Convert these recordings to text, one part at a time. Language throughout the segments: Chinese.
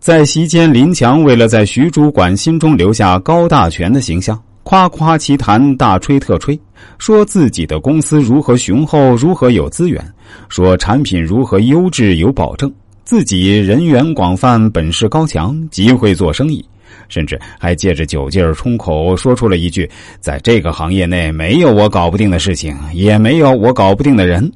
在席间，林强为了在徐主管心中留下高大全的形象，夸夸其谈，大吹特吹，说自己的公司如何雄厚，如何有资源，说产品如何优质有保证，自己人缘广泛，本事高强，极会做生意，甚至还借着酒劲儿冲口，说出了一句：“在这个行业内，没有我搞不定的事情，也没有我搞不定的人。”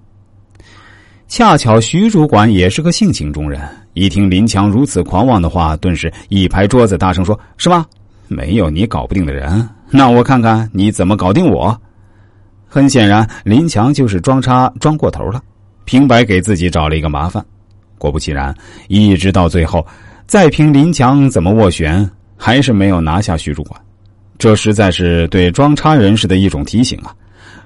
恰巧徐主管也是个性情中人，一听林强如此狂妄的话，顿时一拍桌子，大声说：“是吗？没有你搞不定的人，那我看看你怎么搞定我。”很显然，林强就是装叉装过头了，平白给自己找了一个麻烦。果不其然，一直到最后，再凭林强怎么斡旋，还是没有拿下徐主管。这实在是对装叉人士的一种提醒啊！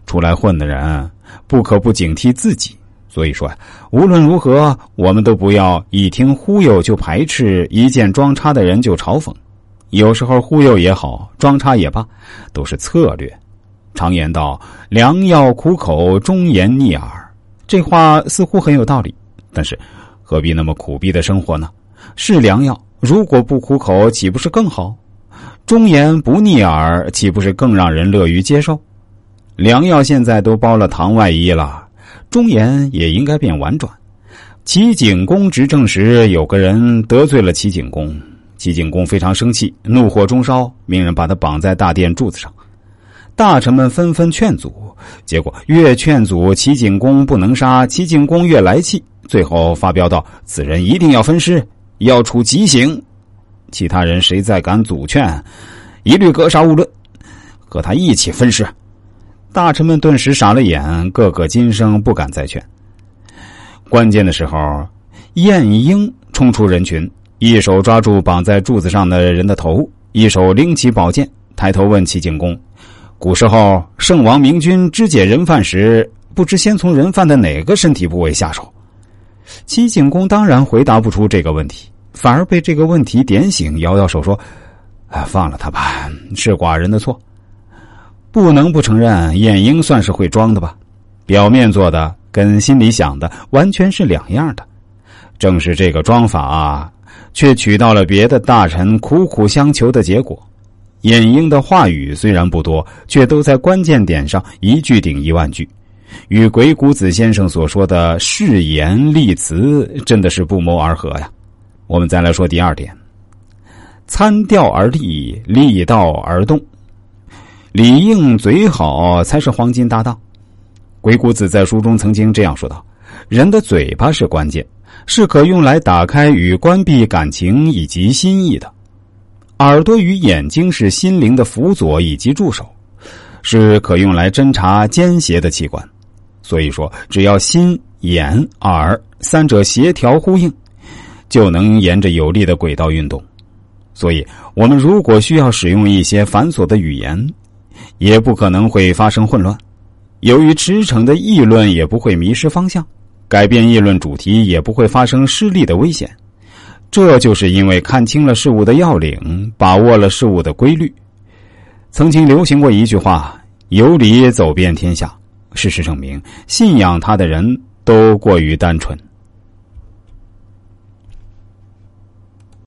出来混的人，不可不警惕自己。所以说，无论如何，我们都不要一听忽悠就排斥，一见装叉的人就嘲讽。有时候忽悠也好，装叉也罢，都是策略。常言道：“良药苦口，忠言逆耳。”这话似乎很有道理，但是何必那么苦逼的生活呢？是良药，如果不苦口，岂不是更好？忠言不逆耳，岂不是更让人乐于接受？良药现在都包了堂外衣了。忠言也应该变婉转。齐景公执政时，有个人得罪了齐景公，齐景公非常生气，怒火中烧，命人把他绑在大殿柱子上。大臣们纷纷劝阻，结果越劝阻齐景公不能杀，齐景公越来气，最后发飙道：“此人一定要分尸，要处极刑。其他人谁再敢阻劝，一律格杀勿论，和他一起分尸。”大臣们顿时傻了眼，个个今生不敢再劝。关键的时候，晏婴冲出人群，一手抓住绑在柱子上的人的头，一手拎起宝剑，抬头问齐景公：“古时候，圣王明君肢解人犯时，不知先从人犯的哪个身体部位下手？”齐景公当然回答不出这个问题，反而被这个问题点醒，摇摇手说：“啊，放了他吧，是寡人的错。”不能不承认，晏婴算是会装的吧？表面做的跟心里想的完全是两样的。正是这个装法啊，却取到了别的大臣苦苦相求的结果。晏婴的话语虽然不多，却都在关键点上一句顶一万句，与鬼谷子先生所说的誓言立辞真的是不谋而合呀。我们再来说第二点：参调而立，立道而动。礼应嘴好才是黄金搭档。鬼谷子在书中曾经这样说道：“人的嘴巴是关键，是可用来打开与关闭感情以及心意的；耳朵与眼睛是心灵的辅佐以及助手，是可用来侦查奸邪的器官。所以说，只要心、眼、耳三者协调呼应，就能沿着有力的轨道运动。所以，我们如果需要使用一些繁琐的语言。”也不可能会发生混乱，由于驰骋的议论也不会迷失方向，改变议论主题也不会发生失利的危险。这就是因为看清了事物的要领，把握了事物的规律。曾经流行过一句话：“有理走遍天下。”事实证明，信仰他的人都过于单纯。